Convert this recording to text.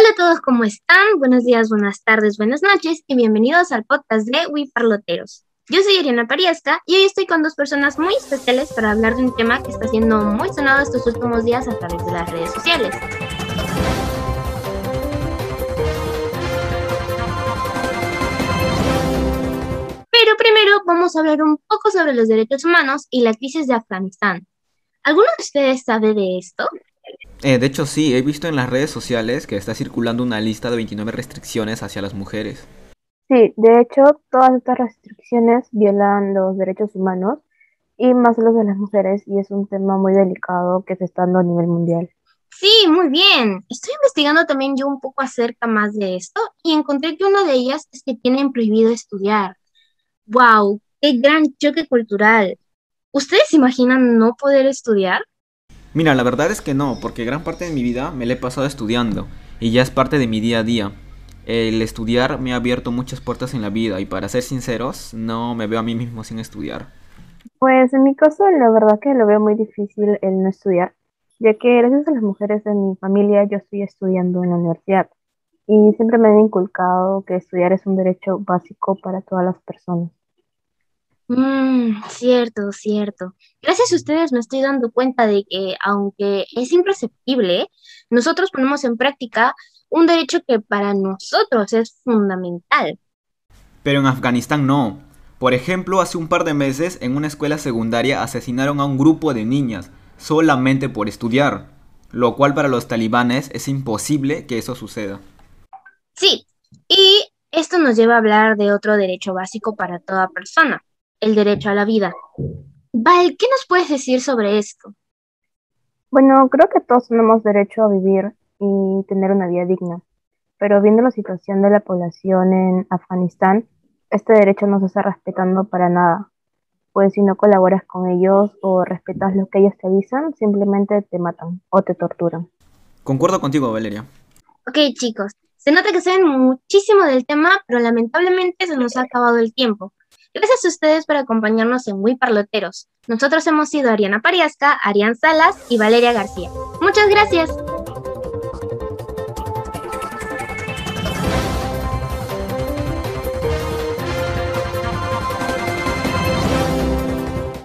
Hola a todos, ¿cómo están? Buenos días, buenas tardes, buenas noches y bienvenidos al podcast de We Parloteros. Yo soy Ariana Pariasca y hoy estoy con dos personas muy especiales para hablar de un tema que está siendo muy sonado estos últimos días a través de las redes sociales. Pero primero vamos a hablar un poco sobre los derechos humanos y la crisis de Afganistán. ¿Alguno de ustedes sabe de esto? Eh, de hecho, sí, he visto en las redes sociales que está circulando una lista de 29 restricciones hacia las mujeres. Sí, de hecho, todas estas restricciones violan los derechos humanos y más los de las mujeres y es un tema muy delicado que se está dando a nivel mundial. Sí, muy bien. Estoy investigando también yo un poco acerca más de esto y encontré que una de ellas es que tienen prohibido estudiar. ¡Wow! ¡Qué gran choque cultural! ¿Ustedes imaginan no poder estudiar? Mira, la verdad es que no, porque gran parte de mi vida me la he pasado estudiando y ya es parte de mi día a día. El estudiar me ha abierto muchas puertas en la vida y para ser sinceros, no me veo a mí mismo sin estudiar. Pues en mi caso, la verdad que lo veo muy difícil el no estudiar, ya que gracias a las mujeres de mi familia yo estoy estudiando en la universidad y siempre me han inculcado que estudiar es un derecho básico para todas las personas. Mm, cierto, cierto. Gracias a ustedes me estoy dando cuenta de que, aunque es imperceptible, nosotros ponemos en práctica un derecho que para nosotros es fundamental. Pero en Afganistán no. Por ejemplo, hace un par de meses en una escuela secundaria asesinaron a un grupo de niñas solamente por estudiar, lo cual para los talibanes es imposible que eso suceda. Sí, y esto nos lleva a hablar de otro derecho básico para toda persona, el derecho a la vida. Val, ¿qué nos puedes decir sobre esto? Bueno, creo que todos tenemos derecho a vivir y tener una vida digna, pero viendo la situación de la población en Afganistán, este derecho no se está respetando para nada, pues si no colaboras con ellos o respetas lo que ellos te avisan, simplemente te matan o te torturan. Concuerdo contigo, Valeria. Ok, chicos, se nota que saben muchísimo del tema, pero lamentablemente se nos ha acabado el tiempo. Gracias a ustedes por acompañarnos en Muy Parloteros. Nosotros hemos sido Ariana Pariasca, Arián Salas y Valeria García. Muchas gracias.